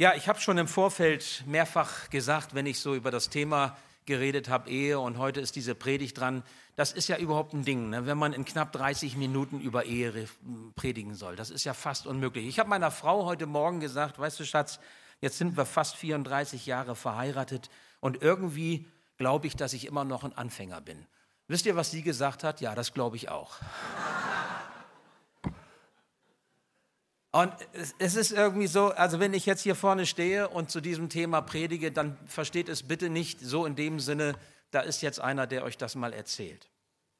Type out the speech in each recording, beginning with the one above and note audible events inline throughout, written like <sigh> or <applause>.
Ja, ich habe schon im Vorfeld mehrfach gesagt, wenn ich so über das Thema geredet habe, Ehe, und heute ist diese Predigt dran, das ist ja überhaupt ein Ding, ne? wenn man in knapp 30 Minuten über Ehe predigen soll. Das ist ja fast unmöglich. Ich habe meiner Frau heute Morgen gesagt, weißt du, Schatz, jetzt sind wir fast 34 Jahre verheiratet und irgendwie glaube ich, dass ich immer noch ein Anfänger bin. Wisst ihr, was sie gesagt hat? Ja, das glaube ich auch. Und es ist irgendwie so, also wenn ich jetzt hier vorne stehe und zu diesem Thema predige, dann versteht es bitte nicht so in dem Sinne, da ist jetzt einer, der euch das mal erzählt.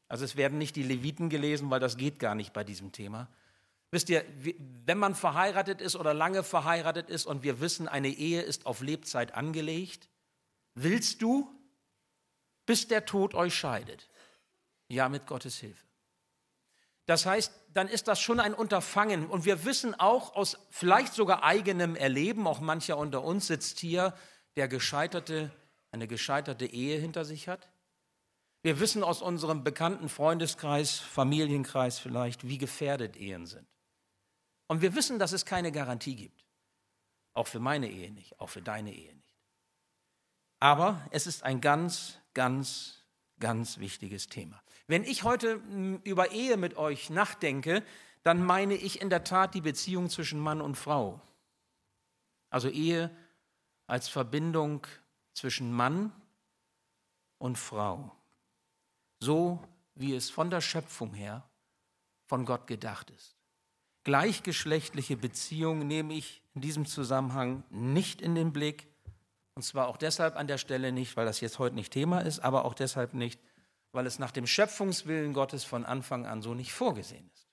Also es werden nicht die Leviten gelesen, weil das geht gar nicht bei diesem Thema. Wisst ihr, wenn man verheiratet ist oder lange verheiratet ist und wir wissen, eine Ehe ist auf Lebzeit angelegt, willst du, bis der Tod euch scheidet? Ja, mit Gottes Hilfe. Das heißt, dann ist das schon ein Unterfangen. Und wir wissen auch aus vielleicht sogar eigenem Erleben, auch mancher unter uns sitzt hier, der gescheiterte, eine gescheiterte Ehe hinter sich hat. Wir wissen aus unserem bekannten Freundeskreis, Familienkreis vielleicht, wie gefährdet Ehen sind. Und wir wissen, dass es keine Garantie gibt. Auch für meine Ehe nicht, auch für deine Ehe nicht. Aber es ist ein ganz, ganz, ganz wichtiges Thema. Wenn ich heute hm, über Ehe mit euch nachdenke, dann meine ich in der Tat die Beziehung zwischen Mann und Frau. Also Ehe als Verbindung zwischen Mann und Frau. So wie es von der Schöpfung her von Gott gedacht ist. Gleichgeschlechtliche Beziehungen nehme ich in diesem Zusammenhang nicht in den Blick. Und zwar auch deshalb an der Stelle nicht, weil das jetzt heute nicht Thema ist, aber auch deshalb nicht, weil es nach dem Schöpfungswillen Gottes von Anfang an so nicht vorgesehen ist.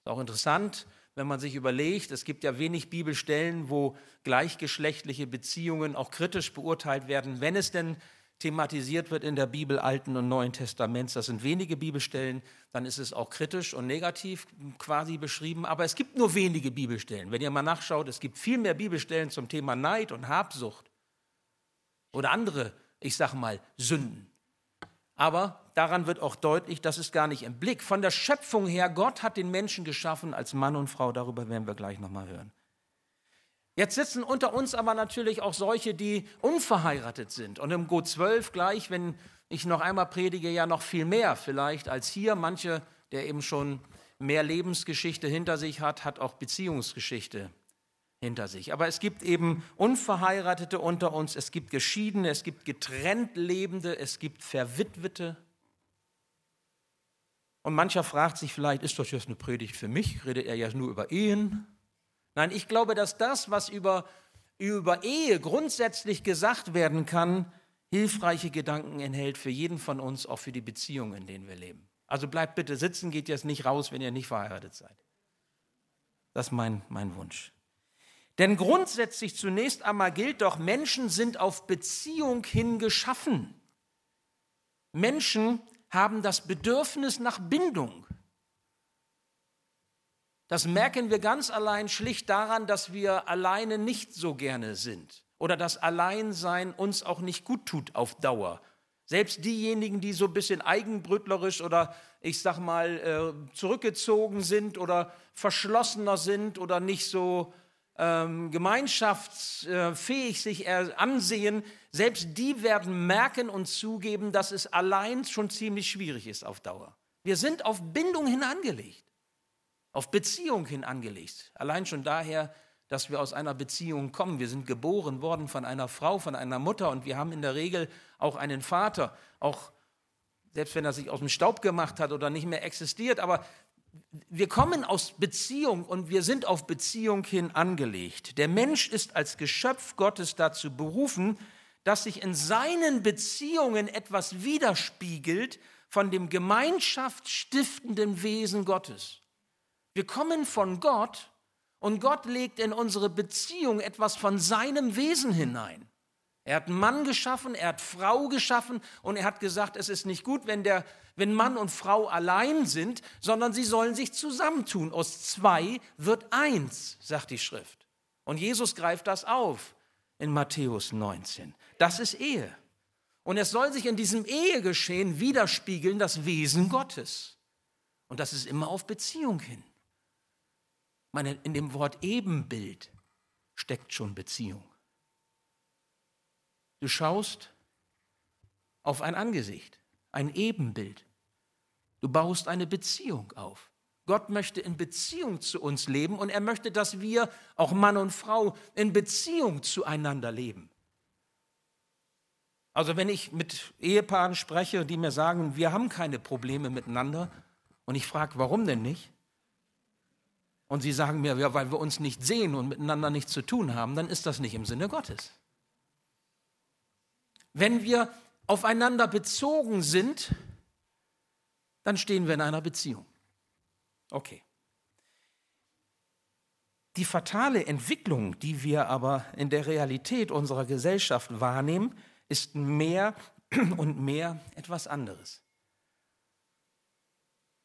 Ist auch interessant, wenn man sich überlegt, es gibt ja wenig Bibelstellen, wo gleichgeschlechtliche Beziehungen auch kritisch beurteilt werden, wenn es denn thematisiert wird in der Bibel Alten und Neuen Testaments. Das sind wenige Bibelstellen, dann ist es auch kritisch und negativ quasi beschrieben, aber es gibt nur wenige Bibelstellen. Wenn ihr mal nachschaut, es gibt viel mehr Bibelstellen zum Thema Neid und Habsucht oder andere, ich sage mal, Sünden. Aber daran wird auch deutlich, das ist gar nicht im Blick. Von der Schöpfung her, Gott hat den Menschen geschaffen als Mann und Frau, darüber werden wir gleich nochmal hören. Jetzt sitzen unter uns aber natürlich auch solche, die unverheiratet sind. Und im Go 12 gleich, wenn ich noch einmal predige, ja noch viel mehr vielleicht als hier. Manche, der eben schon mehr Lebensgeschichte hinter sich hat, hat auch Beziehungsgeschichte hinter sich. Aber es gibt eben Unverheiratete unter uns, es gibt Geschiedene, es gibt getrennt Lebende, es gibt Verwitwete. Und mancher fragt sich vielleicht, ist das jetzt eine Predigt für mich? Redet er ja nur über Ehen? Nein, ich glaube, dass das, was über, über Ehe grundsätzlich gesagt werden kann, hilfreiche Gedanken enthält für jeden von uns, auch für die Beziehungen, in denen wir leben. Also bleibt bitte sitzen, geht jetzt nicht raus, wenn ihr nicht verheiratet seid. Das ist mein, mein Wunsch. Denn grundsätzlich zunächst einmal gilt doch, Menschen sind auf Beziehung hin geschaffen. Menschen haben das Bedürfnis nach Bindung. Das merken wir ganz allein schlicht daran, dass wir alleine nicht so gerne sind oder dass Alleinsein uns auch nicht gut tut auf Dauer. Selbst diejenigen, die so ein bisschen eigenbrötlerisch oder ich sag mal äh, zurückgezogen sind oder verschlossener sind oder nicht so ähm, gemeinschaftsfähig sich ansehen, selbst die werden merken und zugeben, dass es allein schon ziemlich schwierig ist auf Dauer. Wir sind auf Bindung hin angelegt, auf Beziehung hin angelegt. Allein schon daher, dass wir aus einer Beziehung kommen. Wir sind geboren worden von einer Frau, von einer Mutter und wir haben in der Regel auch einen Vater, auch selbst wenn er sich aus dem Staub gemacht hat oder nicht mehr existiert, aber wir kommen aus Beziehung und wir sind auf Beziehung hin angelegt. Der Mensch ist als Geschöpf Gottes dazu berufen, dass sich in seinen Beziehungen etwas widerspiegelt von dem gemeinschaftsstiftenden Wesen Gottes. Wir kommen von Gott und Gott legt in unsere Beziehung etwas von seinem Wesen hinein. Er hat Mann geschaffen, er hat Frau geschaffen und er hat gesagt, es ist nicht gut, wenn, der, wenn Mann und Frau allein sind, sondern sie sollen sich zusammentun. Aus zwei wird eins, sagt die Schrift. Und Jesus greift das auf in Matthäus 19. Das ist Ehe. Und es soll sich in diesem Ehegeschehen widerspiegeln das Wesen Gottes. Und das ist immer auf Beziehung hin. meine, in dem Wort Ebenbild steckt schon Beziehung. Du schaust auf ein Angesicht, ein Ebenbild. Du baust eine Beziehung auf. Gott möchte in Beziehung zu uns leben und er möchte, dass wir, auch Mann und Frau, in Beziehung zueinander leben. Also wenn ich mit Ehepaaren spreche, die mir sagen, wir haben keine Probleme miteinander, und ich frage, warum denn nicht? Und sie sagen mir, ja, weil wir uns nicht sehen und miteinander nichts zu tun haben, dann ist das nicht im Sinne Gottes. Wenn wir aufeinander bezogen sind, dann stehen wir in einer Beziehung. Okay. Die fatale Entwicklung, die wir aber in der Realität unserer Gesellschaft wahrnehmen, ist mehr <clears throat> und mehr etwas anderes.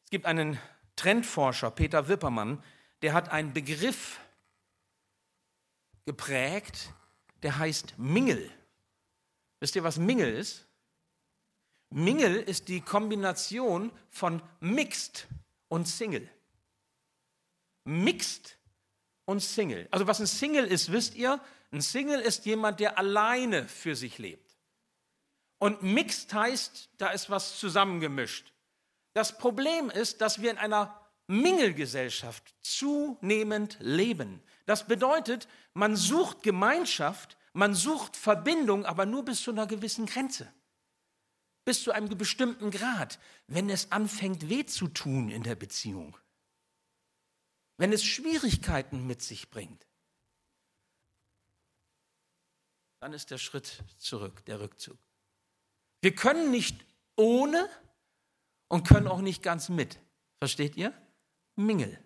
Es gibt einen Trendforscher, Peter Wippermann, der hat einen Begriff geprägt, der heißt Mingel. Wisst ihr, was Mingel ist? Mingel ist die Kombination von Mixed und Single. Mixed und Single. Also was ein Single ist, wisst ihr? Ein Single ist jemand, der alleine für sich lebt. Und Mixed heißt, da ist was zusammengemischt. Das Problem ist, dass wir in einer Mingelgesellschaft zunehmend leben. Das bedeutet, man sucht Gemeinschaft, man sucht Verbindung, aber nur bis zu einer gewissen Grenze. Bis zu einem bestimmten Grad, wenn es anfängt weh zu tun in der Beziehung. Wenn es Schwierigkeiten mit sich bringt. Dann ist der Schritt zurück, der Rückzug. Wir können nicht ohne und können auch nicht ganz mit. Versteht ihr? Mingel,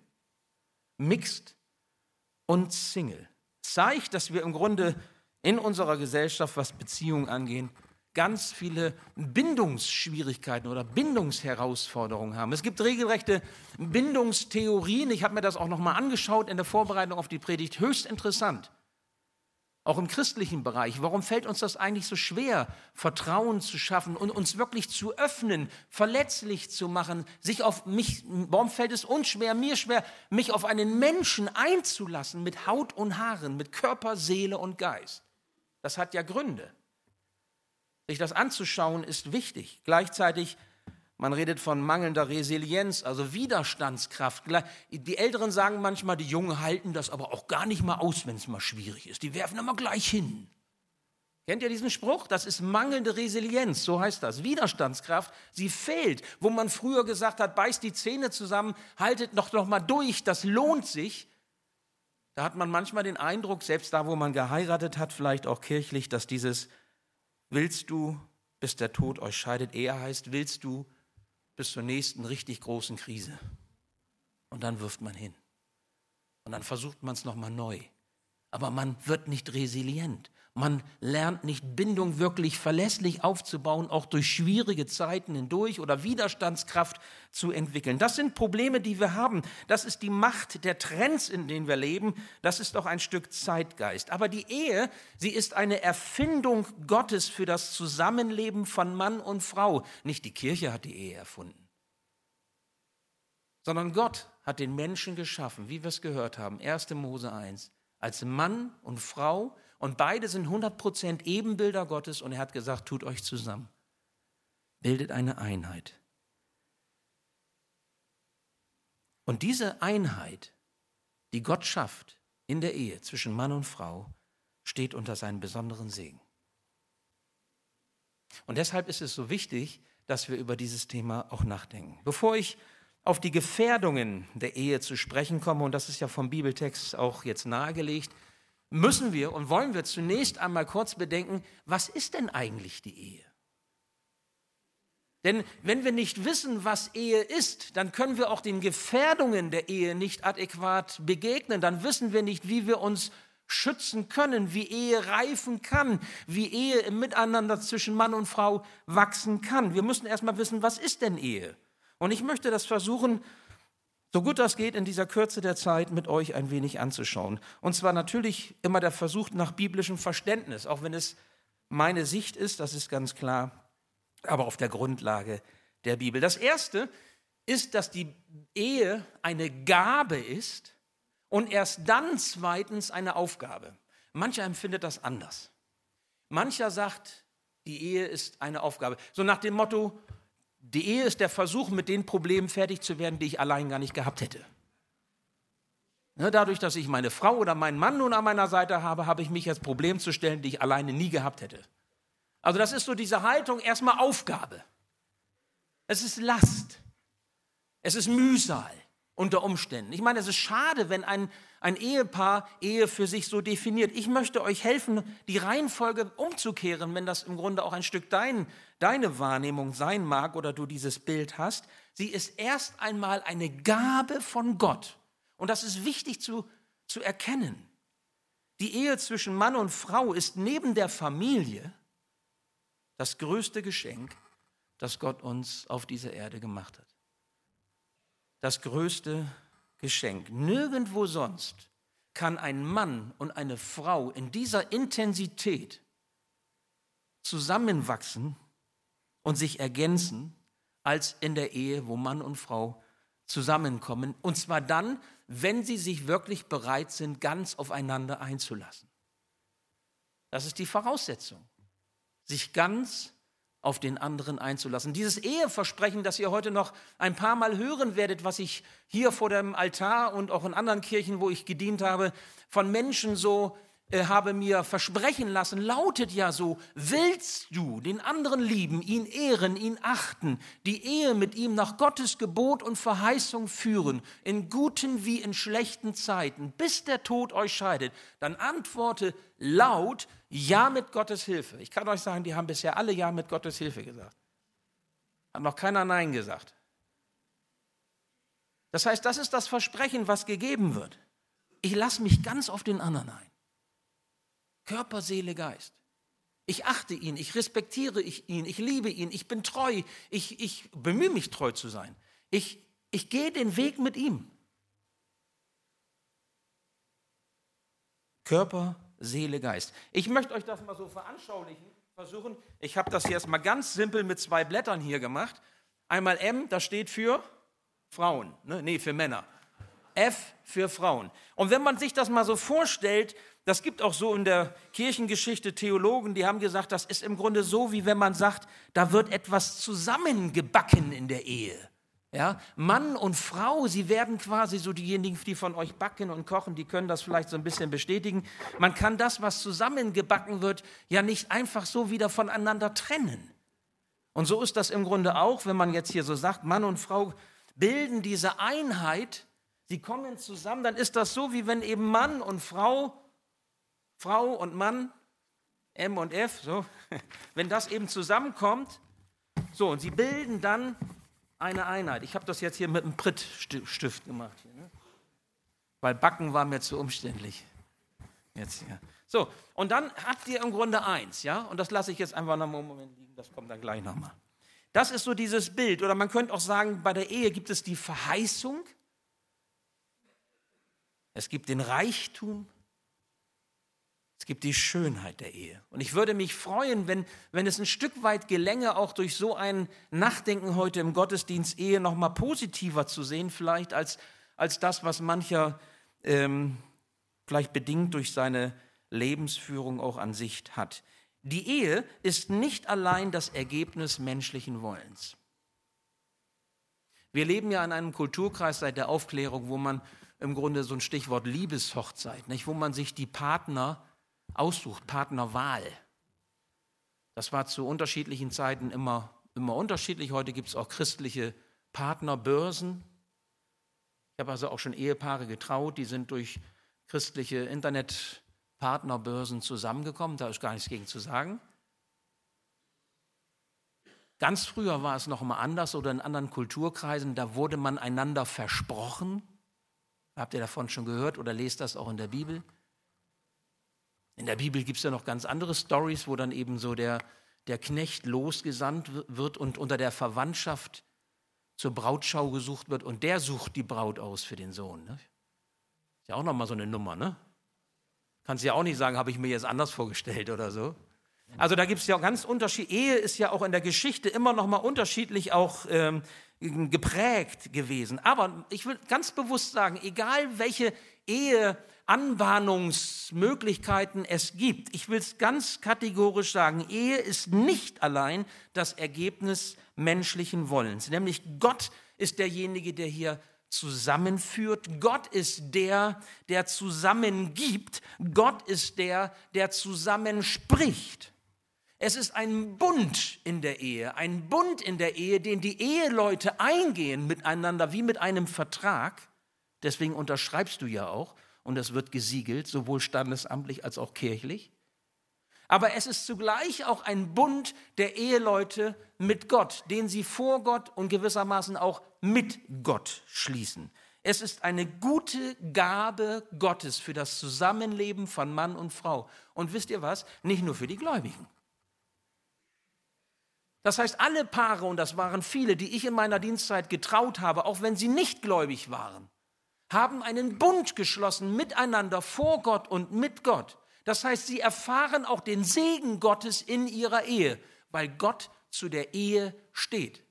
Mixed und Single. Zeigt, dass wir im Grunde in unserer Gesellschaft, was Beziehungen angeht, ganz viele Bindungsschwierigkeiten oder Bindungsherausforderungen haben. Es gibt regelrechte Bindungstheorien. Ich habe mir das auch noch mal angeschaut in der Vorbereitung auf die Predigt. Höchst interessant auch im christlichen Bereich. Warum fällt uns das eigentlich so schwer, Vertrauen zu schaffen und uns wirklich zu öffnen, verletzlich zu machen, sich auf mich, warum fällt es uns schwer, mir schwer, mich auf einen Menschen einzulassen mit Haut und Haaren, mit Körper, Seele und Geist? Das hat ja Gründe. Sich das anzuschauen ist wichtig. Gleichzeitig man redet von mangelnder Resilienz, also Widerstandskraft. Die Älteren sagen manchmal, die Jungen halten das aber auch gar nicht mal aus, wenn es mal schwierig ist. Die werfen immer gleich hin. Kennt ihr diesen Spruch? Das ist mangelnde Resilienz, so heißt das. Widerstandskraft, sie fehlt. Wo man früher gesagt hat, beißt die Zähne zusammen, haltet noch, noch mal durch, das lohnt sich. Da hat man manchmal den Eindruck, selbst da, wo man geheiratet hat, vielleicht auch kirchlich, dass dieses Willst du, bis der Tod euch scheidet, eher heißt, willst du, bis zur nächsten richtig großen Krise. Und dann wirft man hin. Und dann versucht man es nochmal neu. Aber man wird nicht resilient. Man lernt nicht Bindung wirklich verlässlich aufzubauen, auch durch schwierige Zeiten hindurch oder Widerstandskraft zu entwickeln. Das sind Probleme, die wir haben. Das ist die Macht der Trends, in denen wir leben. Das ist auch ein Stück Zeitgeist. Aber die Ehe, sie ist eine Erfindung Gottes für das Zusammenleben von Mann und Frau. Nicht die Kirche hat die Ehe erfunden, sondern Gott hat den Menschen geschaffen, wie wir es gehört haben. 1. Mose 1 als Mann und Frau und beide sind 100% Ebenbilder Gottes und er hat gesagt, tut euch zusammen. Bildet eine Einheit. Und diese Einheit, die Gott schafft in der Ehe zwischen Mann und Frau, steht unter seinen besonderen Segen. Und deshalb ist es so wichtig, dass wir über dieses Thema auch nachdenken. Bevor ich auf die Gefährdungen der Ehe zu sprechen komme, und das ist ja vom Bibeltext auch jetzt nahegelegt, müssen wir und wollen wir zunächst einmal kurz bedenken, was ist denn eigentlich die Ehe? Denn wenn wir nicht wissen, was Ehe ist, dann können wir auch den Gefährdungen der Ehe nicht adäquat begegnen. Dann wissen wir nicht, wie wir uns schützen können, wie Ehe reifen kann, wie Ehe im Miteinander zwischen Mann und Frau wachsen kann. Wir müssen erstmal wissen, was ist denn Ehe? Und ich möchte das versuchen, so gut das geht, in dieser Kürze der Zeit mit euch ein wenig anzuschauen. Und zwar natürlich immer der Versuch nach biblischem Verständnis, auch wenn es meine Sicht ist, das ist ganz klar, aber auf der Grundlage der Bibel. Das Erste ist, dass die Ehe eine Gabe ist und erst dann zweitens eine Aufgabe. Mancher empfindet das anders. Mancher sagt, die Ehe ist eine Aufgabe. So nach dem Motto, die Ehe ist der Versuch, mit den Problemen fertig zu werden, die ich allein gar nicht gehabt hätte. Ne, dadurch, dass ich meine Frau oder meinen Mann nun an meiner Seite habe, habe ich mich als Problem zu stellen, die ich alleine nie gehabt hätte. Also das ist so diese Haltung, erstmal Aufgabe. Es ist Last. Es ist Mühsal unter Umständen. Ich meine, es ist schade, wenn ein, ein Ehepaar Ehe für sich so definiert. Ich möchte euch helfen, die Reihenfolge umzukehren, wenn das im Grunde auch ein Stück dein, deine Wahrnehmung sein mag oder du dieses Bild hast. Sie ist erst einmal eine Gabe von Gott. Und das ist wichtig zu, zu erkennen. Die Ehe zwischen Mann und Frau ist neben der Familie das größte Geschenk, das Gott uns auf dieser Erde gemacht hat das größte Geschenk. Nirgendwo sonst kann ein Mann und eine Frau in dieser Intensität zusammenwachsen und sich ergänzen, als in der Ehe, wo Mann und Frau zusammenkommen. Und zwar dann, wenn sie sich wirklich bereit sind, ganz aufeinander einzulassen. Das ist die Voraussetzung, sich ganz auf den anderen einzulassen. Dieses Eheversprechen, das ihr heute noch ein paar Mal hören werdet, was ich hier vor dem Altar und auch in anderen Kirchen, wo ich gedient habe, von Menschen so äh, habe mir versprechen lassen, lautet ja so, willst du den anderen lieben, ihn ehren, ihn achten, die Ehe mit ihm nach Gottes Gebot und Verheißung führen, in guten wie in schlechten Zeiten, bis der Tod euch scheidet, dann antworte laut, ja mit Gottes Hilfe. Ich kann euch sagen, die haben bisher alle Ja mit Gottes Hilfe gesagt. Hat noch keiner Nein gesagt. Das heißt, das ist das Versprechen, was gegeben wird. Ich lasse mich ganz auf den anderen ein. Körper, Seele, Geist. Ich achte ihn, ich respektiere ihn, ich liebe ihn, ich bin treu, ich, ich bemühe mich treu zu sein. Ich, ich gehe den Weg mit ihm. Körper, Seele, Geist. Ich möchte euch das mal so veranschaulichen, versuchen. Ich habe das jetzt mal ganz simpel mit zwei Blättern hier gemacht. Einmal M, das steht für Frauen, ne? nee, für Männer. F für Frauen. Und wenn man sich das mal so vorstellt, das gibt auch so in der Kirchengeschichte Theologen, die haben gesagt, das ist im Grunde so, wie wenn man sagt, da wird etwas zusammengebacken in der Ehe. Ja, Mann und Frau, sie werden quasi so diejenigen, die von euch backen und kochen, die können das vielleicht so ein bisschen bestätigen. Man kann das, was zusammengebacken wird, ja nicht einfach so wieder voneinander trennen. Und so ist das im Grunde auch, wenn man jetzt hier so sagt, Mann und Frau bilden diese Einheit, sie kommen zusammen, dann ist das so, wie wenn eben Mann und Frau, Frau und Mann, M und F, so, <laughs> wenn das eben zusammenkommt, so, und sie bilden dann eine Einheit. Ich habe das jetzt hier mit einem Prittstift gemacht. Hier, ne? Weil Backen war mir zu umständlich. Jetzt hier. So, und dann habt ihr im Grunde eins, ja? Und das lasse ich jetzt einfach noch einen Moment liegen, das kommt dann gleich nochmal. Das ist so dieses Bild. Oder man könnte auch sagen, bei der Ehe gibt es die Verheißung, es gibt den Reichtum, es gibt die Schönheit der Ehe. Und ich würde mich freuen, wenn, wenn es ein Stück weit gelänge, auch durch so ein Nachdenken heute im Gottesdienst Ehe noch mal positiver zu sehen, vielleicht als, als das, was mancher ähm, vielleicht bedingt durch seine Lebensführung auch an sich hat. Die Ehe ist nicht allein das Ergebnis menschlichen Wollens. Wir leben ja in einem Kulturkreis seit der Aufklärung, wo man im Grunde so ein Stichwort Liebeshochzeit, nicht, wo man sich die Partner aussucht, Partnerwahl. Das war zu unterschiedlichen Zeiten immer, immer unterschiedlich. Heute gibt es auch christliche Partnerbörsen. Ich habe also auch schon Ehepaare getraut, die sind durch christliche Internetpartnerbörsen zusammengekommen. Da ist gar nichts gegen zu sagen. Ganz früher war es noch mal anders oder in anderen Kulturkreisen, da wurde man einander versprochen. Habt ihr davon schon gehört oder lest das auch in der Bibel? In der Bibel gibt es ja noch ganz andere Stories, wo dann eben so der, der Knecht losgesandt wird und unter der Verwandtschaft zur Brautschau gesucht wird und der sucht die Braut aus für den Sohn. Ne? Ist ja auch nochmal so eine Nummer, ne? Kannst ja auch nicht sagen, habe ich mir jetzt anders vorgestellt oder so. Also da gibt es ja auch ganz Unterschied. Ehe ist ja auch in der Geschichte immer noch mal unterschiedlich auch ähm, geprägt gewesen. Aber ich will ganz bewusst sagen, egal welche Eheanbahnungsmöglichkeiten es gibt. Ich will es ganz kategorisch sagen, Ehe ist nicht allein das Ergebnis menschlichen Wollens, nämlich Gott ist derjenige, der hier zusammenführt. Gott ist der, der zusammengibt. Gott ist der, der zusammenspricht. Es ist ein Bund in der Ehe, ein Bund in der Ehe, den die Eheleute eingehen miteinander wie mit einem Vertrag. Deswegen unterschreibst du ja auch und es wird gesiegelt, sowohl standesamtlich als auch kirchlich. Aber es ist zugleich auch ein Bund der Eheleute mit Gott, den sie vor Gott und gewissermaßen auch mit Gott schließen. Es ist eine gute Gabe Gottes für das Zusammenleben von Mann und Frau. Und wisst ihr was? Nicht nur für die Gläubigen. Das heißt, alle Paare, und das waren viele, die ich in meiner Dienstzeit getraut habe, auch wenn sie nicht gläubig waren, haben einen Bund geschlossen miteinander vor Gott und mit Gott. Das heißt, sie erfahren auch den Segen Gottes in ihrer Ehe, weil Gott zu der Ehe steht.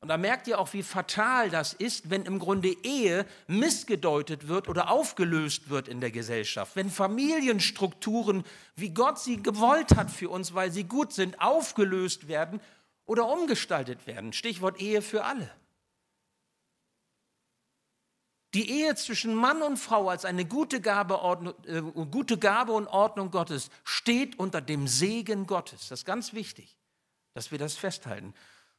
Und da merkt ihr auch, wie fatal das ist, wenn im Grunde Ehe missgedeutet wird oder aufgelöst wird in der Gesellschaft. Wenn Familienstrukturen, wie Gott sie gewollt hat für uns, weil sie gut sind, aufgelöst werden oder umgestaltet werden. Stichwort Ehe für alle. Die Ehe zwischen Mann und Frau als eine gute Gabe, äh, gute Gabe und Ordnung Gottes steht unter dem Segen Gottes. Das ist ganz wichtig, dass wir das festhalten.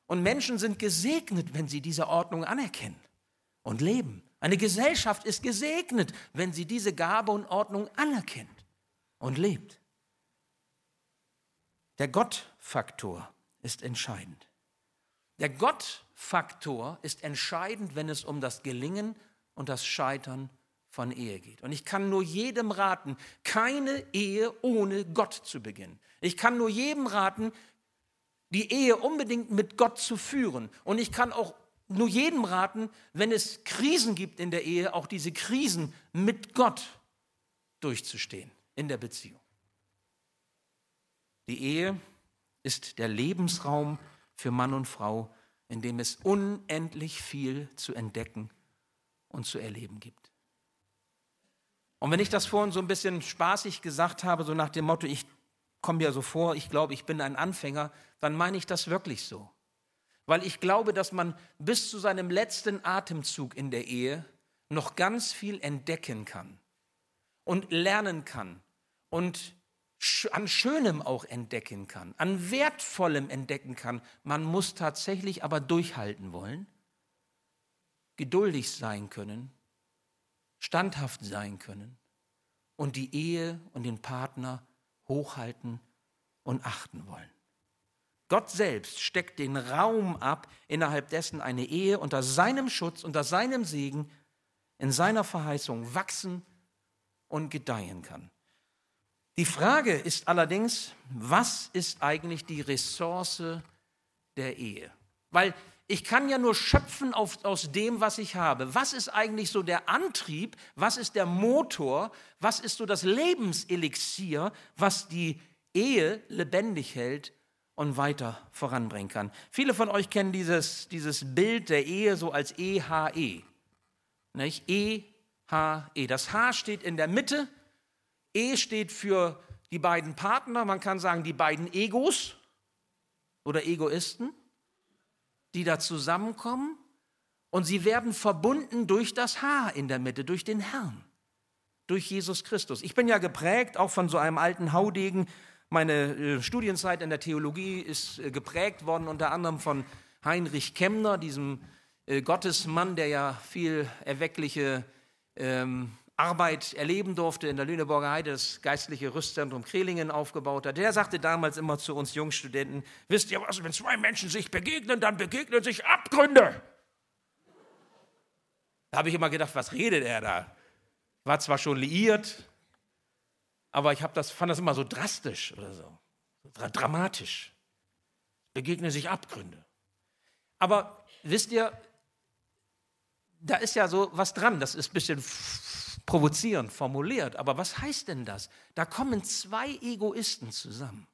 Und Menschen sind gesegnet, wenn sie diese Ordnung anerkennen und leben. Eine Gesellschaft ist gesegnet, wenn sie diese Gabe und Ordnung anerkennt und lebt. Der Gottfaktor ist entscheidend. Der Gottfaktor ist entscheidend, wenn es um das Gelingen und das Scheitern von Ehe geht. Und ich kann nur jedem raten, keine Ehe ohne Gott zu beginnen. Ich kann nur jedem raten, die Ehe unbedingt mit Gott zu führen. Und ich kann auch nur jedem raten, wenn es Krisen gibt in der Ehe, auch diese Krisen mit Gott durchzustehen in der Beziehung. Die Ehe ist der Lebensraum für Mann und Frau, in dem es unendlich viel zu entdecken und zu erleben gibt. Und wenn ich das vorhin so ein bisschen spaßig gesagt habe, so nach dem Motto, ich komme ja so vor, ich glaube, ich bin ein Anfänger, dann meine ich das wirklich so. Weil ich glaube, dass man bis zu seinem letzten Atemzug in der Ehe noch ganz viel entdecken kann und lernen kann und an Schönem auch entdecken kann, an Wertvollem entdecken kann. Man muss tatsächlich aber durchhalten wollen, geduldig sein können, standhaft sein können und die Ehe und den Partner hochhalten und achten wollen. Gott selbst steckt den Raum ab, innerhalb dessen eine Ehe unter seinem Schutz, unter seinem Segen, in seiner Verheißung wachsen und gedeihen kann. Die Frage ist allerdings, was ist eigentlich die Ressource der Ehe? Weil ich kann ja nur schöpfen auf, aus dem, was ich habe. Was ist eigentlich so der Antrieb? Was ist der Motor? Was ist so das Lebenselixier, was die Ehe lebendig hält und weiter voranbringen kann? Viele von euch kennen dieses, dieses Bild der Ehe so als EHE. Nicht? E-H-E. Das H steht in der Mitte. E steht für die beiden Partner. Man kann sagen, die beiden Egos oder Egoisten die da zusammenkommen und sie werden verbunden durch das Haar in der Mitte, durch den Herrn, durch Jesus Christus. Ich bin ja geprägt auch von so einem alten Haudegen. Meine äh, Studienzeit in der Theologie ist äh, geprägt worden unter anderem von Heinrich Kemner, diesem äh, Gottesmann, der ja viel erweckliche ähm, Arbeit erleben durfte in der Lüneburger Heide, das geistliche Rüstzentrum Krehlingen aufgebaut hat, der sagte damals immer zu uns Jungstudenten, wisst ihr was, wenn zwei Menschen sich begegnen, dann begegnen sich Abgründe. Da habe ich immer gedacht, was redet er da? War zwar schon liiert, aber ich das, fand das immer so drastisch oder so, dramatisch. Begegnen sich Abgründe. Aber wisst ihr, da ist ja so was dran, das ist ein bisschen provozierend formuliert, aber was heißt denn das? Da kommen zwei Egoisten zusammen.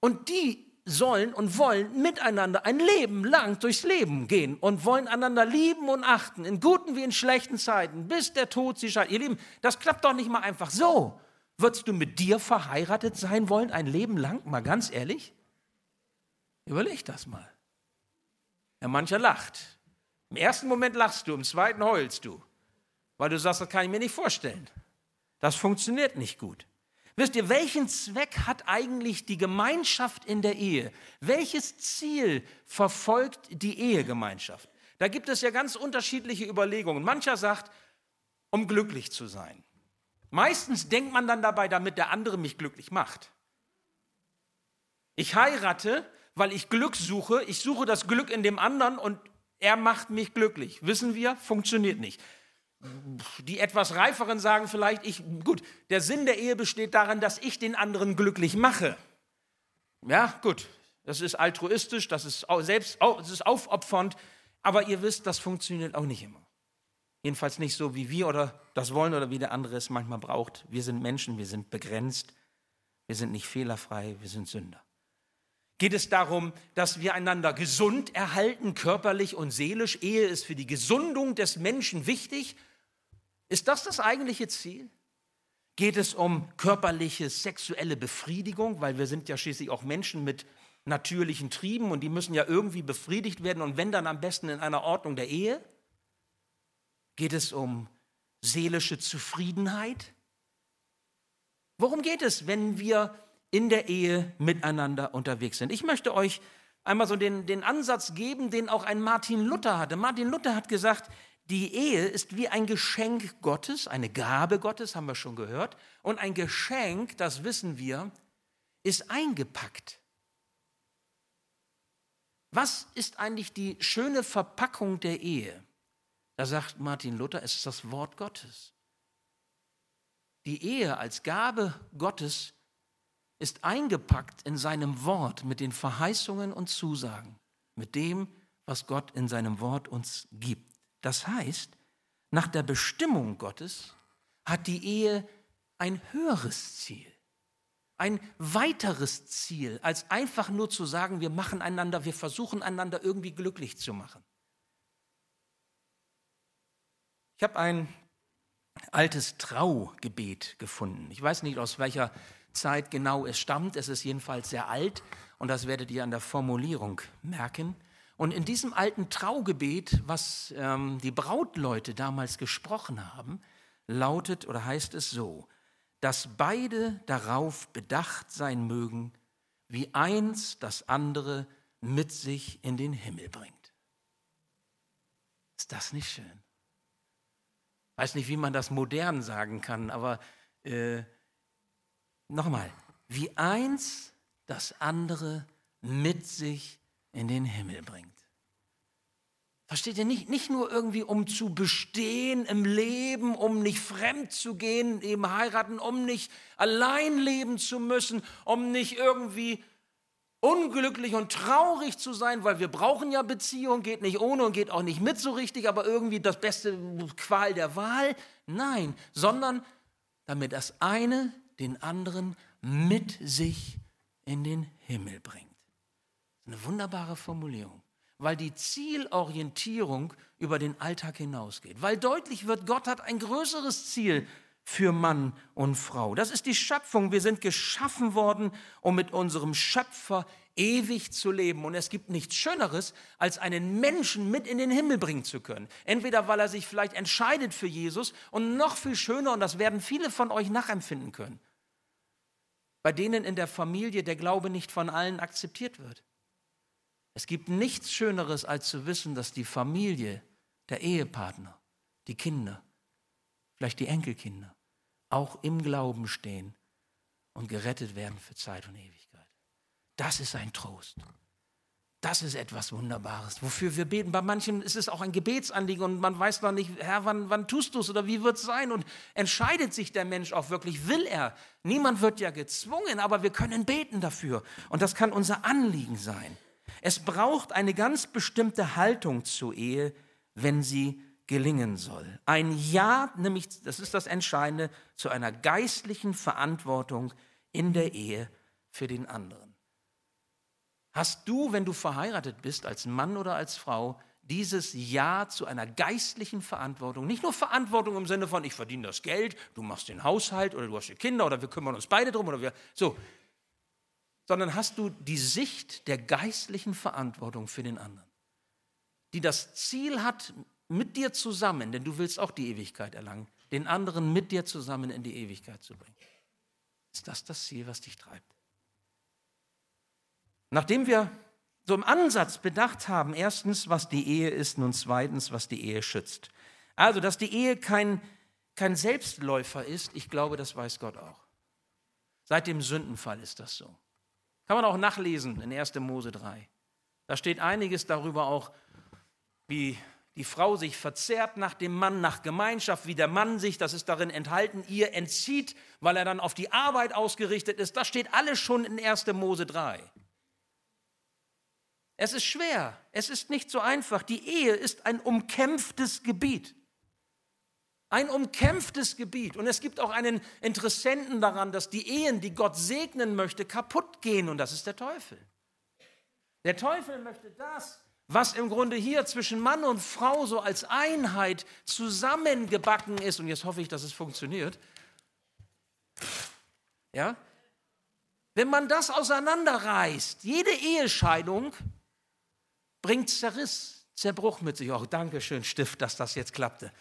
Und die sollen und wollen miteinander ein Leben lang durchs Leben gehen und wollen einander lieben und achten, in guten wie in schlechten Zeiten, bis der Tod sie scheidet. Ihr Lieben, das klappt doch nicht mal einfach so. Würdest du mit dir verheiratet sein wollen, ein Leben lang? Mal ganz ehrlich? Überleg das mal. Ja, mancher lacht. Im ersten Moment lachst du, im zweiten heulst du, weil du sagst, das kann ich mir nicht vorstellen. Das funktioniert nicht gut. Wisst ihr, welchen Zweck hat eigentlich die Gemeinschaft in der Ehe? Welches Ziel verfolgt die Ehegemeinschaft? Da gibt es ja ganz unterschiedliche Überlegungen. Mancher sagt, um glücklich zu sein. Meistens denkt man dann dabei, damit der andere mich glücklich macht. Ich heirate, weil ich Glück suche. Ich suche das Glück in dem anderen und er macht mich glücklich. Wissen wir, funktioniert nicht. Die etwas reiferen sagen vielleicht, ich, gut, der Sinn der Ehe besteht darin, dass ich den anderen glücklich mache. Ja, gut, das ist altruistisch, das ist selbst, das ist aufopfernd, aber ihr wisst, das funktioniert auch nicht immer. Jedenfalls nicht so, wie wir oder das wollen oder wie der andere es manchmal braucht. Wir sind Menschen, wir sind begrenzt, wir sind nicht fehlerfrei, wir sind Sünder. Geht es darum, dass wir einander gesund erhalten, körperlich und seelisch? Ehe ist für die Gesundung des Menschen wichtig. Ist das das eigentliche Ziel? Geht es um körperliche, sexuelle Befriedigung, weil wir sind ja schließlich auch Menschen mit natürlichen Trieben und die müssen ja irgendwie befriedigt werden und wenn dann am besten in einer Ordnung der Ehe? Geht es um seelische Zufriedenheit? Worum geht es, wenn wir in der Ehe miteinander unterwegs sind. Ich möchte euch einmal so den, den Ansatz geben, den auch ein Martin Luther hatte. Martin Luther hat gesagt, die Ehe ist wie ein Geschenk Gottes, eine Gabe Gottes, haben wir schon gehört. Und ein Geschenk, das wissen wir, ist eingepackt. Was ist eigentlich die schöne Verpackung der Ehe? Da sagt Martin Luther, es ist das Wort Gottes. Die Ehe als Gabe Gottes ist eingepackt in seinem Wort mit den Verheißungen und Zusagen, mit dem, was Gott in seinem Wort uns gibt. Das heißt, nach der Bestimmung Gottes hat die Ehe ein höheres Ziel, ein weiteres Ziel, als einfach nur zu sagen, wir machen einander, wir versuchen einander irgendwie glücklich zu machen. Ich habe ein altes Traugebet gefunden. Ich weiß nicht, aus welcher Zeit genau es stammt. Es ist jedenfalls sehr alt und das werdet ihr an der Formulierung merken. Und in diesem alten Traugebet, was ähm, die Brautleute damals gesprochen haben, lautet oder heißt es so, dass beide darauf bedacht sein mögen, wie eins das andere mit sich in den Himmel bringt. Ist das nicht schön? Weiß nicht, wie man das modern sagen kann, aber äh, Nochmal, wie eins das andere mit sich in den Himmel bringt. Versteht ihr nicht, nicht nur irgendwie, um zu bestehen im Leben, um nicht fremd zu gehen, eben heiraten, um nicht allein leben zu müssen, um nicht irgendwie unglücklich und traurig zu sein, weil wir brauchen ja Beziehung, geht nicht ohne und geht auch nicht mit so richtig, aber irgendwie das beste Qual der Wahl. Nein, sondern damit das eine den anderen mit sich in den Himmel bringt. Eine wunderbare Formulierung, weil die Zielorientierung über den Alltag hinausgeht, weil deutlich wird, Gott hat ein größeres Ziel für Mann und Frau. Das ist die Schöpfung. Wir sind geschaffen worden, um mit unserem Schöpfer ewig zu leben. Und es gibt nichts Schöneres, als einen Menschen mit in den Himmel bringen zu können. Entweder weil er sich vielleicht entscheidet für Jesus und noch viel schöner, und das werden viele von euch nachempfinden können, bei denen in der Familie der Glaube nicht von allen akzeptiert wird. Es gibt nichts Schöneres, als zu wissen, dass die Familie, der Ehepartner, die Kinder, vielleicht die Enkelkinder, auch im Glauben stehen und gerettet werden für Zeit und Ewigkeit. Das ist ein Trost. Das ist etwas Wunderbares, wofür wir beten. Bei manchen ist es auch ein Gebetsanliegen und man weiß noch nicht, Herr, wann, wann tust du es oder wie wird es sein? Und entscheidet sich der Mensch auch wirklich, will er? Niemand wird ja gezwungen, aber wir können beten dafür. Und das kann unser Anliegen sein. Es braucht eine ganz bestimmte Haltung zur Ehe, wenn sie gelingen soll. Ein Ja, nämlich, das ist das Entscheidende, zu einer geistlichen Verantwortung in der Ehe für den anderen. Hast du, wenn du verheiratet bist, als Mann oder als Frau, dieses Ja zu einer geistlichen Verantwortung, nicht nur Verantwortung im Sinne von, ich verdiene das Geld, du machst den Haushalt oder du hast die Kinder oder wir kümmern uns beide drum oder wir, so, sondern hast du die Sicht der geistlichen Verantwortung für den anderen, die das Ziel hat, mit dir zusammen, denn du willst auch die Ewigkeit erlangen, den anderen mit dir zusammen in die Ewigkeit zu bringen. Ist das das Ziel, was dich treibt? Nachdem wir so im Ansatz bedacht haben, erstens, was die Ehe ist, und zweitens, was die Ehe schützt. Also, dass die Ehe kein, kein Selbstläufer ist, ich glaube, das weiß Gott auch. Seit dem Sündenfall ist das so. Kann man auch nachlesen in 1. Mose 3. Da steht einiges darüber auch, wie die Frau sich verzehrt nach dem Mann, nach Gemeinschaft, wie der Mann sich, das ist darin enthalten, ihr entzieht, weil er dann auf die Arbeit ausgerichtet ist. Das steht alles schon in 1. Mose 3. Es ist schwer, es ist nicht so einfach. Die Ehe ist ein umkämpftes Gebiet. Ein umkämpftes Gebiet. Und es gibt auch einen Interessenten daran, dass die Ehen, die Gott segnen möchte, kaputt gehen. Und das ist der Teufel. Der Teufel möchte das, was im Grunde hier zwischen Mann und Frau so als Einheit zusammengebacken ist. Und jetzt hoffe ich, dass es funktioniert. Ja? Wenn man das auseinanderreißt, jede Ehescheidung bringt Zerriss, Zerbruch mit sich. Auch Dankeschön, Stift, dass das jetzt klappte.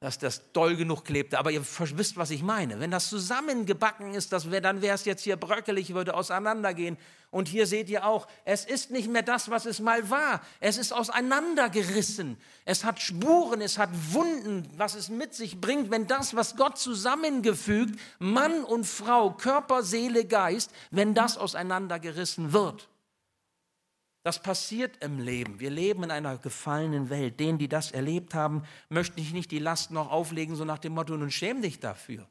Dass das doll genug klebte. Aber ihr wisst, was ich meine. Wenn das zusammengebacken ist, das wär, dann wäre es jetzt hier bröckelig, würde auseinandergehen. Und hier seht ihr auch, es ist nicht mehr das, was es mal war. Es ist auseinandergerissen. Es hat Spuren, es hat Wunden, was es mit sich bringt, wenn das, was Gott zusammengefügt, Mann und Frau, Körper, Seele, Geist, wenn das auseinandergerissen wird. Das passiert im Leben. Wir leben in einer gefallenen Welt. Denen, die das erlebt haben, möchte ich nicht die Last noch auflegen, so nach dem Motto, nun schäm dich dafür.